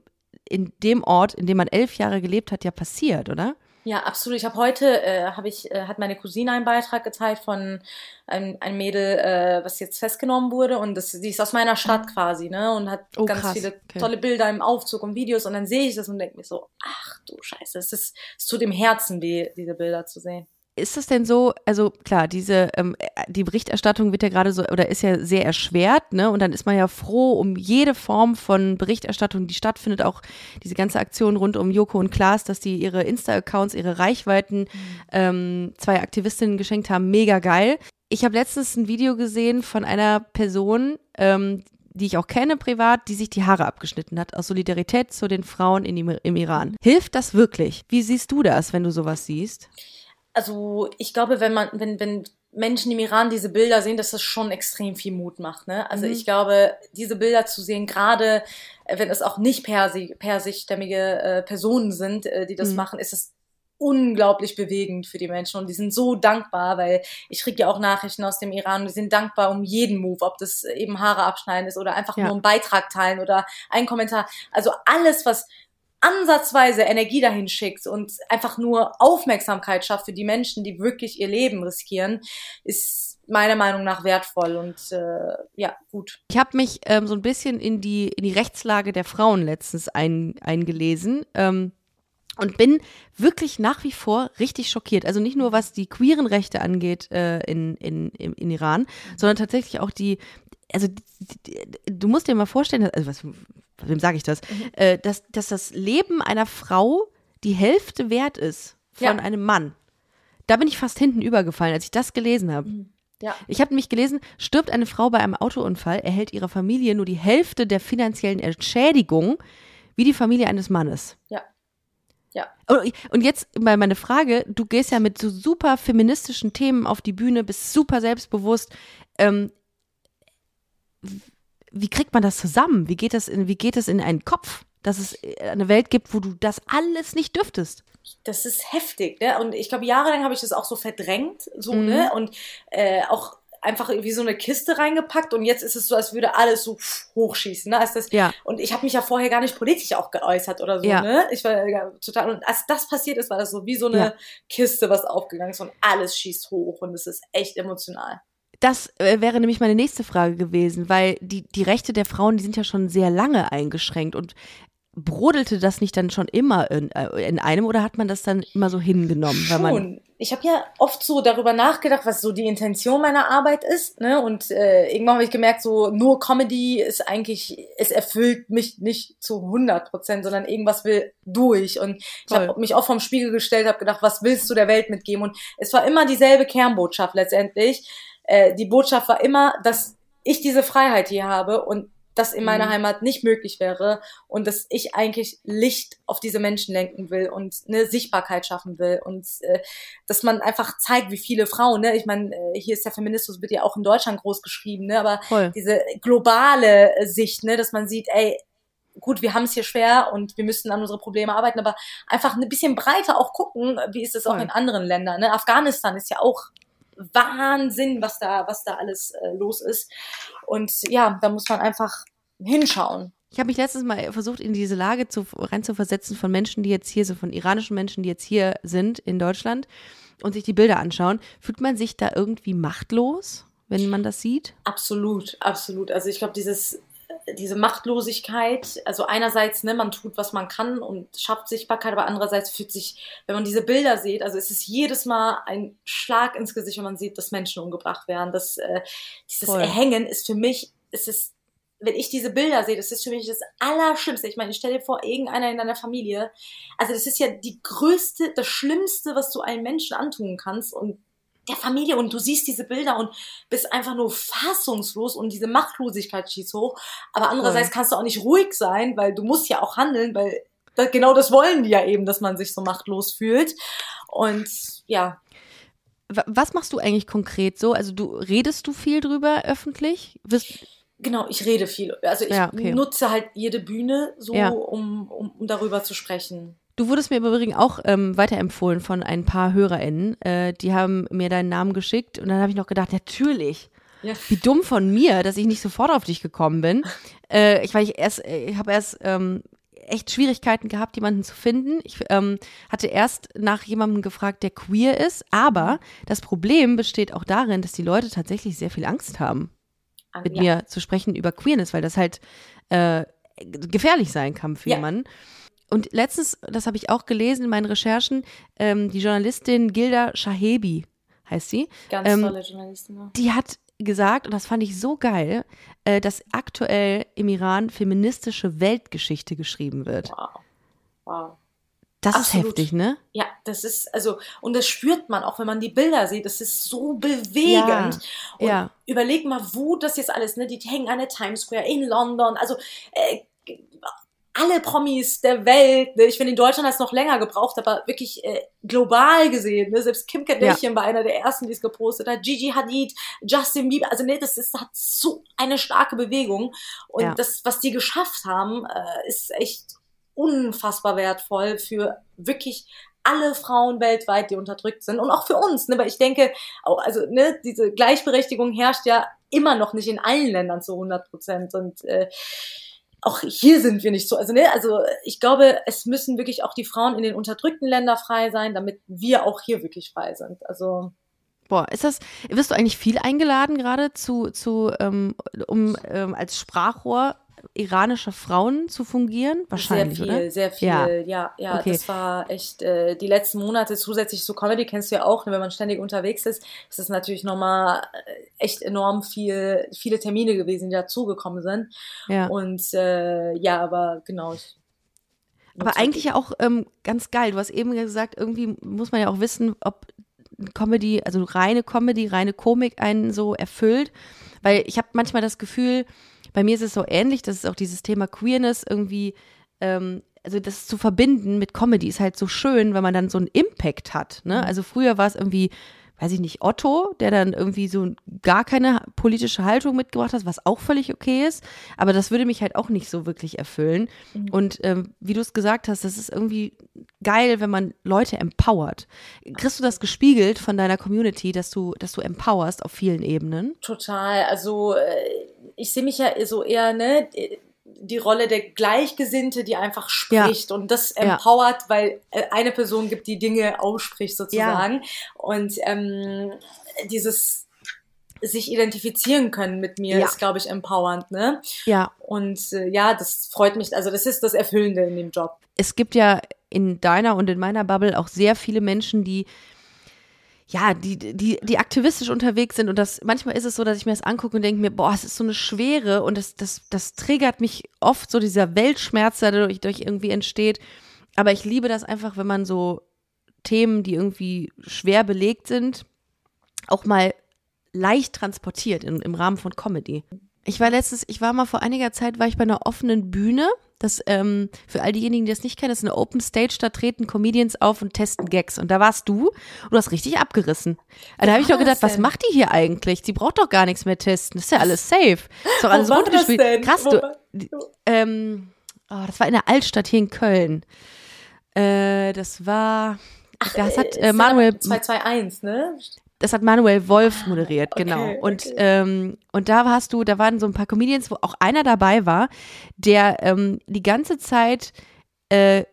in dem Ort, in dem man elf Jahre gelebt hat, ja passiert, oder? Ja, absolut. Ich habe heute, äh, habe ich, äh, hat meine Cousine einen Beitrag geteilt von einem, einem Mädel, äh, was jetzt festgenommen wurde und das, die ist aus meiner Stadt quasi, ne, und hat Oh, ganz krass. viele Okay. tolle Bilder im Aufzug und Videos und dann sehe ich das und denke mir so, ach du Scheiße, es ist, es tut im Herzen weh, diese Bilder zu sehen. Ist das denn so, also klar, diese, ähm, äh, die Berichterstattung wird ja gerade so, oder ist ja sehr erschwert, ne? Und dann ist man ja froh um jede Form von Berichterstattung, die stattfindet, auch diese ganze Aktion rund um Joko und Klaas, dass die ihre Insta-Accounts, ihre Reichweiten ähm, zwei Aktivistinnen geschenkt haben, mega geil. Ich habe letztens ein Video gesehen von einer Person, ähm, die ich auch kenne privat, die sich die Haare abgeschnitten hat, aus Solidarität zu den Frauen in, im Iran. Hilft das wirklich? Wie siehst du das, wenn du sowas siehst? Also ich glaube, wenn man, wenn, wenn Menschen im Iran diese Bilder sehen, dass das schon extrem viel Mut macht. Ne? Also Mhm. ich glaube, diese Bilder zu sehen, gerade äh, wenn es auch nicht persi persischstämmige äh, Personen sind, äh, die das Mhm. machen, ist es unglaublich bewegend für die Menschen und die sind so dankbar, weil ich kriege ja auch Nachrichten aus dem Iran und die sind dankbar um jeden Move, ob das eben Haare abschneiden ist oder einfach Ja. nur einen Beitrag teilen oder ein Kommentar. Also alles, was ansatzweise Energie dahin schickt und einfach nur Aufmerksamkeit schafft für die Menschen, die wirklich ihr Leben riskieren, ist meiner Meinung nach wertvoll und äh, ja, gut. Ich habe mich ähm, so ein bisschen in die, in die Rechtslage der Frauen letztens ein, eingelesen ähm, und bin wirklich nach wie vor richtig schockiert. Also nicht nur was die queeren Rechte angeht äh, in, in, in Iran, sondern tatsächlich auch die, also du musst dir mal vorstellen, also was, wem sage ich das, äh, dass, dass das Leben einer Frau die Hälfte wert ist von Ja. einem Mann. Da bin ich fast hinten übergefallen, als ich das gelesen habe. Mhm. Ja. Ich habe nämlich gelesen, stirbt eine Frau bei einem Autounfall, erhält ihre Familie nur die Hälfte der finanziellen Entschädigung wie die Familie eines Mannes. Ja. Ja. Und und jetzt mal meine Frage, du gehst ja mit so super feministischen Themen auf die Bühne, bist super selbstbewusst. Ähm, wie kriegt man das zusammen? Wie geht das in, wie geht das in einen Kopf, dass es eine Welt gibt, wo du das alles nicht dürftest? das ist heftig, ne? Und ich glaube, jahrelang habe ich das auch so verdrängt, so, Mhm. ne? Und äh, auch einfach wie so eine Kiste reingepackt und jetzt ist es so, als würde alles so hochschießen, ne? Als das, Ja. Und ich habe mich ja vorher gar nicht politisch auch geäußert oder so, Ja. ne? Ich war ja total, und als das passiert ist, war das so wie so eine Ja. Kiste, was aufgegangen ist und alles schießt hoch und es ist echt emotional. Das äh, wäre nämlich meine nächste Frage gewesen, weil die, die Rechte der Frauen, die sind ja schon sehr lange eingeschränkt und brodelte das nicht dann schon immer in, äh, in einem oder hat man das dann immer so hingenommen? Weil man, Schon. Ich habe ja oft so darüber nachgedacht, was so die Intention meiner Arbeit ist. Ne? Und äh, irgendwann habe ich gemerkt, so nur Comedy ist eigentlich, es erfüllt mich nicht zu 100 Prozent, sondern irgendwas will durch. Und ich habe mich auch vom Spiegel gestellt, habe gedacht, was willst du der Welt mitgeben? Und es war immer dieselbe Kernbotschaft letztendlich. Äh, die Botschaft war immer, dass ich diese Freiheit hier habe und das in meiner Mhm. Heimat nicht möglich wäre und dass ich eigentlich Licht auf diese Menschen lenken will und eine Sichtbarkeit schaffen will und äh, dass man einfach zeigt, wie viele Frauen, ne, ich meine, äh, hier ist der Feminismus wird ja auch in Deutschland groß geschrieben, ne, aber Voll. diese globale äh, Sicht, ne, dass man sieht, ey, gut, wir haben es hier schwer und wir müssen an unsere Probleme arbeiten, aber einfach ein bisschen breiter auch gucken, wie ist es auch in anderen Ländern, ne? Afghanistan ist ja auch Wahnsinn, was da, was da alles äh, los ist. Und ja, da muss man einfach hinschauen. Ich habe mich letztes Mal versucht, in diese Lage zu, reinzuversetzen von Menschen, die jetzt hier sind, von iranischen Menschen, die jetzt hier sind in Deutschland und sich die Bilder anschauen. Fühlt man sich da irgendwie machtlos, wenn man das sieht? Absolut, absolut. Also ich glaube, dieses diese Machtlosigkeit, also einerseits, ne, man tut, was man kann und schafft Sichtbarkeit, aber andererseits fühlt sich, wenn man diese Bilder sieht, also es ist jedes Mal ein Schlag ins Gesicht, wenn man sieht, dass Menschen umgebracht werden. Das, äh, dieses Voll. Erhängen ist für mich, es ist, wenn ich diese Bilder sehe, das ist für mich das Allerschlimmste. Ich meine, stell dir vor, irgendeiner in deiner Familie, also das ist ja die größte, das Schlimmste, was du einem Menschen antun kannst und der Familie und du siehst diese Bilder und bist einfach nur fassungslos und diese Machtlosigkeit schießt hoch. Aber andererseits kannst du auch nicht ruhig sein, weil du musst ja auch handeln, weil genau das wollen die ja eben, dass man sich so machtlos fühlt. Und ja, Wa- Was machst du eigentlich konkret so? Also du redest du viel drüber öffentlich? Wirst, genau, ich rede viel. Also ich Ja, okay. nutze halt jede Bühne so, Ja. um, um, um darüber zu sprechen. Du wurdest mir im Übrigen auch ähm, weiterempfohlen von ein paar HörerInnen. Äh, die haben mir deinen Namen geschickt und dann habe ich noch gedacht, natürlich. Ja. Wie dumm von mir, dass ich nicht sofort auf dich gekommen bin. Äh, ich, weil ich erst, äh, ich habe erst ähm, echt Schwierigkeiten gehabt, jemanden zu finden. Ich ähm, hatte erst nach jemandem gefragt, der queer ist, aber das Problem besteht auch darin, dass die Leute tatsächlich sehr viel Angst haben, mit ja. mir zu sprechen über Queerness, weil das halt äh, gefährlich sein kann für Ja. jemanden. Und letztens, das habe ich auch gelesen in meinen Recherchen, ähm, die Journalistin Gilda Shahebi heißt sie, Ganz ähm, tolle Journalistin. Ne? die hat gesagt, und das fand ich so geil, äh, dass aktuell im Iran feministische Weltgeschichte geschrieben wird. Wow. Wow. Das Absolut. ist heftig, ne? Ja, das ist, also, und das spürt man auch, wenn man die Bilder sieht. Das ist so bewegend. Und ja. überleg mal, wo das jetzt alles, ne? Die hängen an der Times Square in London. Also, äh, alle Promis der Welt, ne? ich finde in Deutschland hat es noch länger gebraucht, aber wirklich äh, global gesehen, ne? selbst Kim Kardashian war einer der ersten, die es gepostet hat, Gigi Hadid, Justin Bieber, also ne, das ist, hat so eine starke Bewegung und Ja. das, was die geschafft haben, äh, ist echt unfassbar wertvoll für wirklich alle Frauen weltweit, die unterdrückt sind und auch für uns, ne, weil ich denke, auch, also ne, diese Gleichberechtigung herrscht ja immer noch nicht in allen Ländern zu 100 Prozent und äh, auch hier sind wir nicht so. Also, ne, also ich glaube, es müssen wirklich auch die Frauen in den unterdrückten Ländern frei sein, damit wir auch hier wirklich frei sind. Also Boah, ist das, wirst du eigentlich viel eingeladen gerade zu, zu ähm, um ähm, als Sprachrohr iranischer Frauen zu fungieren? Wahrscheinlich, sehr viel, oder? sehr viel. Ja. Ja, ja, Okay. das war echt äh, die letzten Monate zusätzlich zu Comedy kennst du ja auch, ne, wenn man ständig unterwegs ist, ist es natürlich nochmal äh, echt enorm viel, viele Termine gewesen, die dazugekommen sind. Ja. Und äh, ja, aber genau. Ich, Aber eigentlich ja auch ähm, ganz geil. Du hast eben gesagt, irgendwie muss man ja auch wissen, ob Comedy, also reine Comedy, reine Komik einen so erfüllt. Weil ich habe manchmal das Gefühl, bei mir ist es so ähnlich, dass es auch dieses Thema Queerness irgendwie, ähm, also das zu verbinden mit Comedy ist halt so schön, wenn man dann so einen Impact hat. Ne? Also früher war es irgendwie weiß ich nicht, Otto, der dann irgendwie so gar keine politische Haltung mitgebracht hat, was auch völlig okay ist. Aber das würde mich halt auch nicht so wirklich erfüllen. Mhm. Und ähm, wie du es gesagt hast, das ist irgendwie geil, wenn man Leute empowert. Kriegst du das gespiegelt von deiner Community, dass du, dass du empowerst auf vielen Ebenen? Total. Also äh, ich sehe mich ja so eher, ne, die Rolle der Gleichgesinnte, die einfach spricht ja. und das empowert, ja. weil äh, eine Person gibt, die Dinge ausspricht sozusagen. Ja. Und ähm, dieses sich identifizieren können mit mir ist, glaube ich, empowernd, ne? Ja. Und äh, ja, das freut mich. Also das ist das Erfüllende in dem Job. Es gibt ja in deiner und in meiner Bubble auch sehr viele Menschen, die ja, die, die, die aktivistisch unterwegs sind und das, manchmal ist es so, dass ich mir das angucke und denke mir, boah, es ist so eine Schwere und das, das, das triggert mich oft so dieser Weltschmerz, der dadurch, dadurch irgendwie entsteht. Aber ich liebe das einfach, wenn man so Themen, die irgendwie schwer belegt sind, auch mal leicht transportiert in, im Rahmen von Comedy. Ich war letztens, ich war mal vor einiger Zeit, war ich bei einer offenen Bühne das, ähm, für all diejenigen, die das nicht kennen, das ist eine Open Stage, da treten Comedians auf und testen Gags. Und da warst du und du hast richtig abgerissen. Da habe ich doch gedacht, was macht die hier eigentlich? Die braucht doch gar nichts mehr testen. Das ist ja alles safe. Ist doch alles runtergespielt. Krass, du. Ähm, oh, das war in der Altstadt hier in Köln. Äh, das war. Ach, das hat äh, Manuel 221, ne? Das hat Manuel Wolf ah, moderiert, genau. Okay, und, ähm, und da hast du, da waren so ein paar Comedians, wo auch einer dabei war, der ähm, die ganze Zeit äh,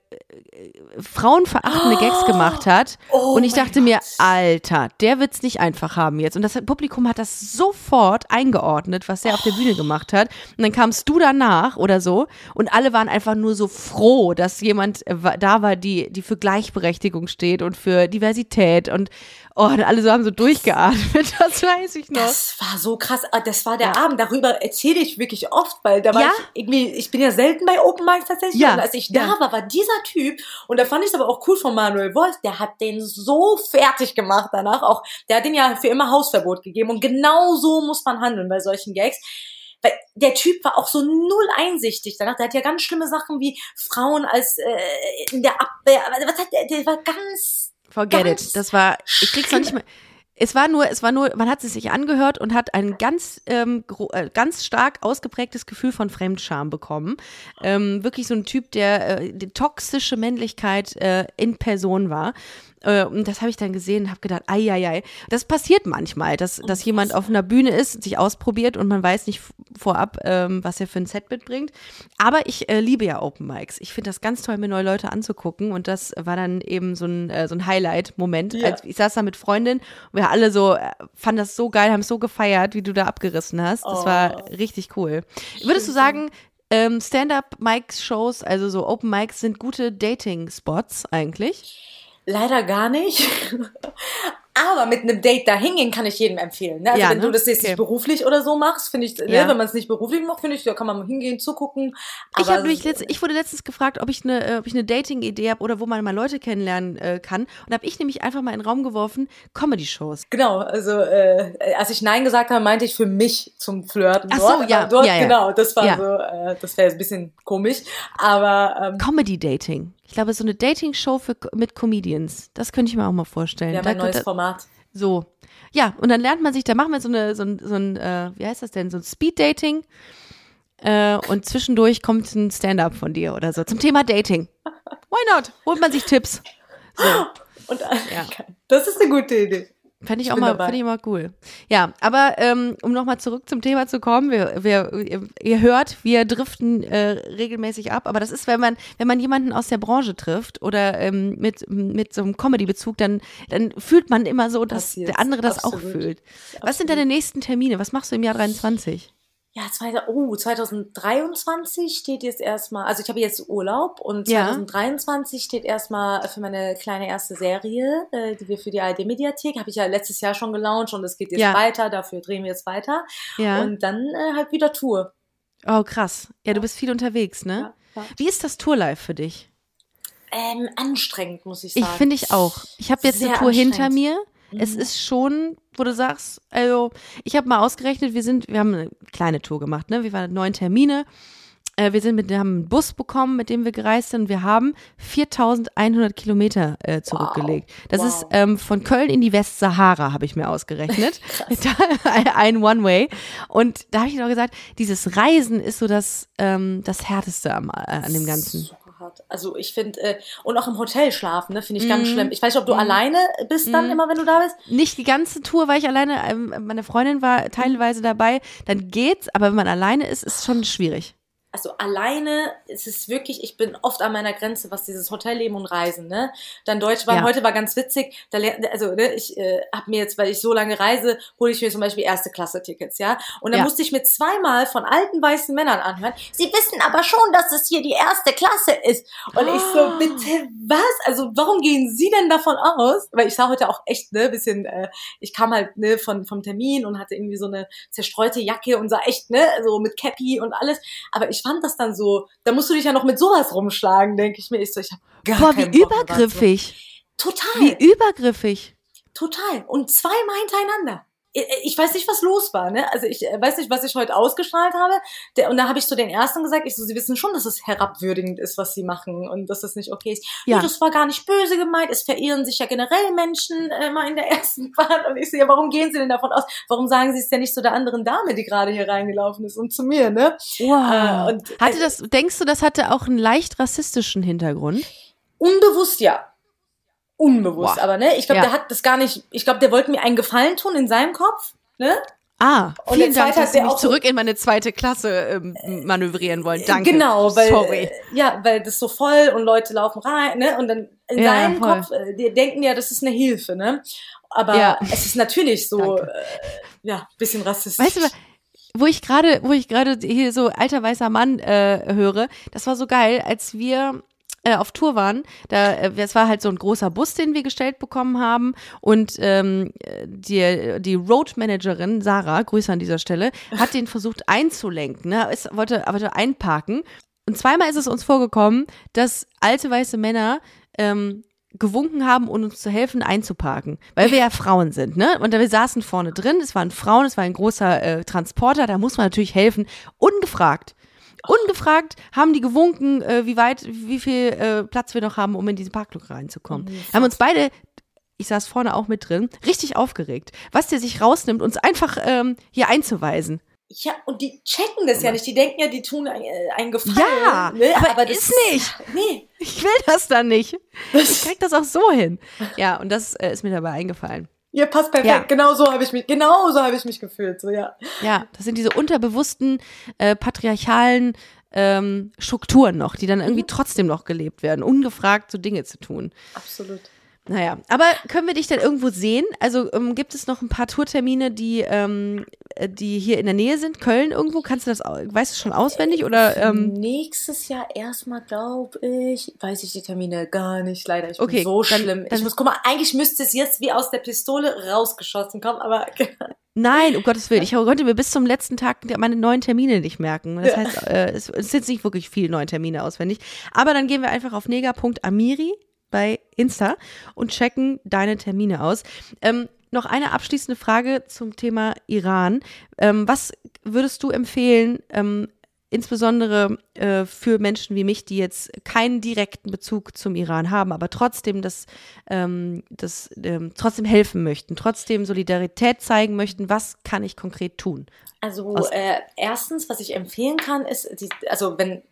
frauenverachtende Gags gemacht hat. Oh und ich dachte mir, Alter, der wird's nicht einfach haben jetzt. Und das Publikum hat das sofort eingeordnet, was er auf der Bühne gemacht hat. Und dann kamst du danach oder so und alle waren einfach nur so froh, dass jemand äh, da war, die, die für Gleichberechtigung steht und für Diversität und Oh, und alle so haben so durchgeatmet, das weiß ich noch. Das war so krass. Ah, das war der ja. Abend. Darüber erzähle ich wirklich oft, weil da war ja? ich irgendwie, ich bin ja selten bei Open Mics tatsächlich. Ja. Und als ich da war, war dieser Typ, und da fand ich es aber auch cool von Manuel Wolf, der hat den so fertig gemacht danach. Auch, der hat den ja für immer Hausverbot gegeben. Und genau so muss man handeln bei solchen Gags weil der Typ war auch so null einsichtig danach. Der hat ja ganz schlimme Sachen wie Frauen als äh, in der Abwehr. Was hat der? Der war ganz Forget it. Das war, ich krieg's noch nicht mehr. Es war nur, es war nur, man hat es sich angehört und hat ein ganz, ähm, äh, ganz stark ausgeprägtes Gefühl von Fremdscham bekommen. Ähm, wirklich so ein Typ, der äh, die toxische Männlichkeit äh, in Person war. Äh, und das habe ich dann gesehen und habe gedacht, ei, ei, ei. Das passiert manchmal, dass, dass jemand auf einer Bühne ist, sich ausprobiert und man weiß nicht vorab, ähm, was er für ein Set mitbringt. Aber ich äh, liebe ja Open Mics. Ich finde das ganz toll, mir neue Leute anzugucken. Und das war dann eben so ein, äh, so ein Highlight-Moment. Ja. Ich saß da mit Freundin und wir alle so, äh, fanden das so geil, haben es so gefeiert, wie du da abgerissen hast. Das oh. war richtig cool. Würdest du sagen, ähm, Stand-up-Mic-Shows, also so Open Mics, sind gute Dating-Spots eigentlich? Leider gar nicht. Aber mit einem Date da hingehen kann ich jedem empfehlen. Ne? Also ja, wenn ne? du das jetzt okay. nicht beruflich oder so machst, finde ich, ne, ja. ne, wenn man es nicht beruflich macht, finde ich, da kann man mal hingehen, zugucken. ich, hab mich letzt, ich wurde letztens gefragt, ob ich eine, äh, ob ich eine Dating-Idee habe oder wo man mal Leute kennenlernen äh, kann. Und habe ich nämlich einfach mal in den Raum geworfen, Comedy-Shows. Genau, also äh, als ich Nein gesagt habe, meinte ich für mich zum Flirten. Ach so, ja, dort, ja, ja. genau, das war so, äh, das wäre ein bisschen komisch. Aber ähm, Comedy-Dating. Ich glaube, so eine Dating-Show mit Comedians. Das könnte ich mir auch mal vorstellen. Ja, mein da, neues da, Format. So. Ja, und dann lernt man sich, da machen wir so eine, so ein, so ein äh, wie heißt das denn, so ein Speed-Dating. Äh, und zwischendurch kommt ein Stand-up von dir oder so zum Thema Dating. Why not? Holt man sich Tipps. So. Und, ja. Das ist eine gute Idee. Fände ich, ich auch mal, fand ich mal cool. Ja, aber ähm, um nochmal zurück zum Thema zu kommen, wir, wir, ihr hört, wir driften äh, regelmäßig ab, aber das ist, wenn man, wenn man jemanden aus der Branche trifft oder ähm, mit, mit so einem Comedy-Bezug, dann, dann fühlt man immer so, dass Passiert. der andere das Absolut. auch fühlt. Absolut. Was sind deine nächsten Termine? Was machst du im Jahr 23? Ja, oh, 2023 steht jetzt erstmal, also ich habe jetzt Urlaub und 2023 ja. steht erstmal für meine kleine erste Serie, äh, die wir für die ARD-Mediathek, habe ich ja letztes Jahr schon gelauncht und es geht jetzt ja. weiter, dafür drehen wir jetzt weiter. Ja. Und dann äh, halt wieder Tour. Oh, krass. Ja, du bist viel unterwegs, ne? Wie ist das Tourlife für dich? Ähm, anstrengend, muss ich sagen. Ich finde ich auch. Ich habe jetzt Sehr eine Tour hinter mir es ist schon, wo du sagst, also ich habe mal ausgerechnet, wir sind, wir haben eine kleine Tour gemacht, ne? Wir waren neun Termine. Äh, wir sind mit, wir haben einen Bus bekommen, mit dem wir gereist sind. Wir haben 4100 Kilometer äh, zurückgelegt. Das Wow. ist ähm, von Köln in die Westsahara, habe ich mir ausgerechnet. Ein One-Way. Und da habe ich noch gesagt, dieses Reisen ist so das, ähm, das Härteste am, äh, an dem Ganzen. Super hart. Also ich finde, äh, und auch im Hotel schlafen, ne, finde ich Mhm. ganz schlimm. Ich weiß nicht, ob du alleine bist dann immer, wenn du da bist. Nicht die ganze Tour war ich alleine, ähm, meine Freundin war teilweise dabei, dann geht's, aber wenn man alleine ist, ist es schon schwierig. Also alleine ist es wirklich, ich bin oft an meiner Grenze, was dieses Hotelleben und Reisen, ne? Dann Deutschbahn, Ja. heute war ganz witzig, da also ne, ich äh, habe mir jetzt, weil ich so lange reise, hole ich mir zum Beispiel erste Klasse Tickets, ja? Und dann Ja. musste ich mir zweimal von alten weißen Männern anhören, sie wissen aber schon, dass es hier die erste Klasse ist. Und ich so, Ah. bitte was? Also warum gehen Sie denn davon aus? Weil ich sah heute auch echt, ne, bisschen, äh, ich kam halt ne, von, vom Termin und hatte irgendwie so eine zerstreute Jacke und sah echt, ne, so mit Cappy und alles. Aber ich fand das dann so, da musst du dich ja noch mit sowas rumschlagen, denke ich mir. Ich so, ich hab gar Boah, wie übergriffig. Total, Wie übergriffig. total. Und zweimal hintereinander. Ich- Ich weiß nicht, was los war, ne? Also ich äh, weiß nicht, was ich heute ausgestrahlt habe. Der, und da habe ich zu den Ersten gesagt, ich so, sie wissen schon, dass es herabwürdigend ist, was sie machen und dass das nicht okay ist. Ja. Ja. das war gar nicht böse gemeint. Es verirren sich ja generell Menschen äh, mal in der ersten Fahrt. Und ich so, ja, warum gehen sie denn davon aus? Warum sagen sie es denn nicht zu der anderen Dame, die gerade hier reingelaufen ist und zu mir, ne? Wow. Äh, und- hatte das, denkst du, das hatte auch einen leicht rassistischen Hintergrund? Unbewusst ja. Unbewusst, Boah. aber ne, ich glaube, Ja. der hat das gar nicht, ich glaube, der wollte mir einen Gefallen tun in seinem Kopf, ne? Ah, Und vielen Dank, dass hat Sie mich zurück in meine zweite Klasse ähm, manövrieren wollen. Danke. Genau, weil Sorry. äh, ja, weil das so voll und Leute laufen rein, ne? Und dann in Ja, seinem voll. Kopf, äh, die denken ja, das ist eine Hilfe, ne? Aber Ja. es ist natürlich so, äh, ja, bisschen rassistisch. Weißt du, wo ich gerade, wo ich gerade hier so alter weißer Mann äh, höre, das war so geil, als wir äh, auf Tour waren, da äh, es war halt so ein großer Bus, den wir gestellt bekommen haben und ähm, die die Roadmanagerin Sarah, Grüße an dieser Stelle, hat den versucht einzulenken, ne, es wollte wollte einparken und zweimal ist es uns vorgekommen, dass alte weiße Männer ähm, gewunken haben, um uns zu helfen, einzuparken, weil wir ja Frauen sind, ne? Und wir saßen vorne drin, es waren Frauen, es war ein großer äh, Transporter, da muss man natürlich helfen, ungefragt. Ungefragt haben die gewunken, äh, wie weit, wie viel äh, Platz wir noch haben, um in diese Parklücke reinzukommen. Haben uns beide, ich saß vorne auch mit drin, richtig aufgeregt, was der sich rausnimmt, uns einfach ähm, hier einzuweisen. ja, und die checken das ja nicht. Die denken ja, die tun ein- einen Gefallen. Ja, ne? aber das ist nicht. Nee. Ich will das dann nicht. Ich krieg das auch so hin. Ja, und das äh, ist mir dabei eingefallen. Ja, passt perfekt. Ja. Genau so habe ich mich, genau so habe ich mich gefühlt. So, ja. Ja, das sind diese unterbewussten äh, patriarchalen ähm, Strukturen noch, die dann irgendwie trotzdem noch gelebt werden, ungefragt so Dinge zu tun. Absolut. Naja, aber können wir dich denn irgendwo sehen? Also ähm, gibt es noch ein paar Tourtermine, die, ähm, äh, die hier in der Nähe sind? Köln irgendwo? Kannst du das, weißt du schon auswendig oder? Ähm, Nächstes Jahr erstmal, glaube ich, weiß ich die Termine gar nicht, leider. Ich Okay, bin so dann- schlimm. dann- ich muss, guck mal, eigentlich müsste es jetzt wie aus der Pistole rausgeschossen kommen, aber Nein, um Gottes Willen. Ich konnte mir bis zum letzten Tag meine neuen Termine nicht merken. Das heißt, äh, es es sind nicht wirklich viele neue Termine auswendig. Aber dann gehen wir einfach auf nega.amiri bei Insta und checken deine Termine aus. Ähm, noch eine abschließende Frage zum Thema Iran. Ähm, was würdest du empfehlen, ähm, insbesondere äh, für Menschen wie mich, die jetzt keinen direkten Bezug zum Iran haben, aber trotzdem das, ähm, das ähm, trotzdem helfen möchten, trotzdem Solidarität zeigen möchten, was kann ich konkret tun? Also äh, erstens, was ich empfehlen kann, ist, die, also wenn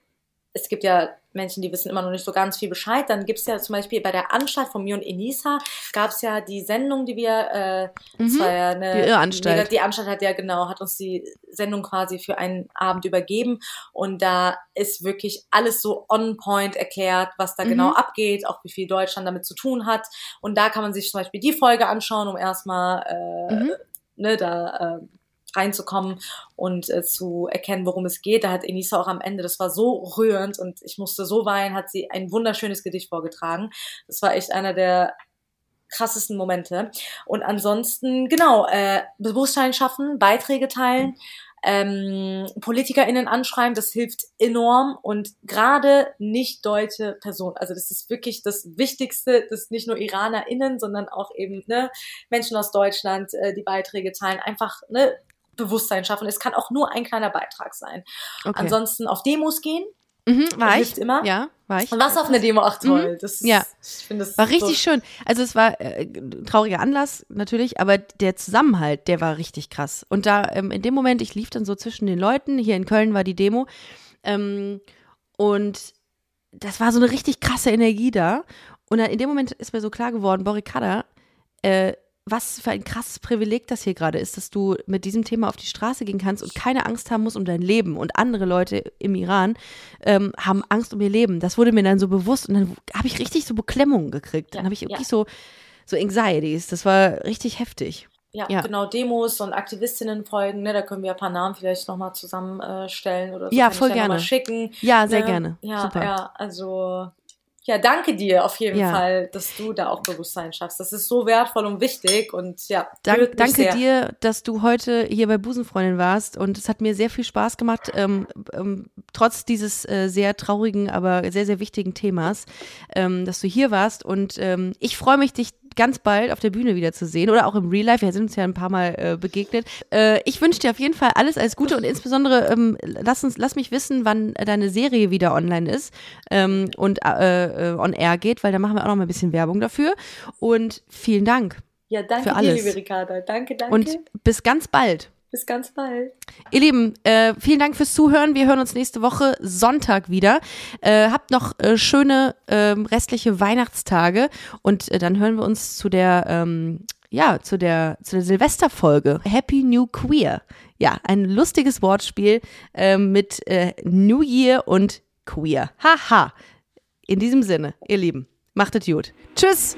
es gibt ja Menschen, die wissen immer noch nicht so ganz viel Bescheid, dann gibt es ja zum Beispiel bei der Anstalt von mir und Enisa gab es ja die Sendung, die wir, äh, das Mhm. war ja eine, Die Irrenanstalt. Die Anstalt hat ja genau, hat uns die Sendung quasi für einen Abend übergeben und da ist wirklich alles so on point erklärt, was da Mhm. genau abgeht, auch wie viel Deutschland damit zu tun hat und da kann man sich zum Beispiel die Folge anschauen, um erstmal äh, Mhm. ne, da äh, reinzukommen und äh, zu erkennen, worum es geht. Da hat Enisa auch am Ende, das war so rührend und ich musste so weinen, hat sie ein wunderschönes Gedicht vorgetragen. Das war echt einer der krassesten Momente. Und ansonsten, genau, äh, Bewusstsein schaffen, Beiträge teilen. ähm, PolitikerInnen anschreiben, das hilft enorm und gerade nicht deutsche Personen. Also das ist wirklich das Wichtigste, dass nicht nur IranerInnen, sondern auch eben ne, Menschen aus Deutschland, äh, die Beiträge teilen, einfach ne, Bewusstsein schaffen. Es kann auch nur ein kleiner Beitrag sein. Okay. Ansonsten auf Demos gehen, Mhm, war ich. immer. Ja, war ich. Und was auf einer Demo auch toll. Mhm. Das, ja. Ich das war richtig so schön. Also es war äh, trauriger Anlass natürlich, aber der Zusammenhalt, der war richtig krass. Und da ähm, in dem Moment, ich lief dann so zwischen den Leuten, hier in Köln war die Demo ähm, und das war so eine richtig krasse Energie da. Und dann in dem Moment ist mir so klar geworden, Borikada, äh, was für ein krasses Privileg das hier gerade ist, dass du mit diesem Thema auf die Straße gehen kannst und keine Angst haben musst um dein Leben. Und andere Leute im Iran ähm, haben Angst um ihr Leben. Das wurde mir dann so bewusst und dann habe ich richtig so Beklemmungen gekriegt. Dann habe ich wirklich ja. so, so Anxieties. Das war richtig heftig. Ja, ja, genau, Demos und Aktivistinnen folgen, ne? Da können wir ein paar Namen vielleicht nochmal zusammenstellen oder so. Ja, voll gerne. schicken. Ja, sehr ne? gerne. Ja, Super. ja, also ja, danke dir auf jeden ja. Fall, dass du da auch Bewusstsein schaffst. Das ist so wertvoll und wichtig und ja. Dank, danke sehr. dir, dass du heute hier bei Busenfreundin warst und es hat mir sehr viel Spaß gemacht, ähm, ähm, trotz dieses äh, sehr traurigen, aber sehr, sehr wichtigen Themas, ähm, dass du hier warst und ähm, ich freue mich, dich ganz bald auf der Bühne wieder zu sehen oder auch im Real Life. Wir sind uns ja ein paar Mal äh, begegnet. Äh, ich wünsche dir auf jeden Fall alles, alles Gute und insbesondere ähm, lass uns, lass mich wissen, wann deine Serie wieder online ist ähm, und äh, äh, on air geht, weil da machen wir auch noch mal ein bisschen Werbung dafür. Und vielen Dank. Ja, danke für alles. dir, liebe Ricarda. Danke, danke. Und bis ganz bald. Bis ganz bald. Ihr Lieben, äh, vielen Dank fürs Zuhören. Wir hören uns nächste Woche Sonntag wieder. Äh, habt noch äh, schöne ähm, restliche Weihnachtstage und äh, dann hören wir uns zu der ähm, ja zu der zu der Silvesterfolge Happy New Queer. Ja, ein lustiges Wortspiel äh, mit äh, New Year und Queer. Haha. In diesem Sinne, ihr Lieben, macht es gut. Tschüss.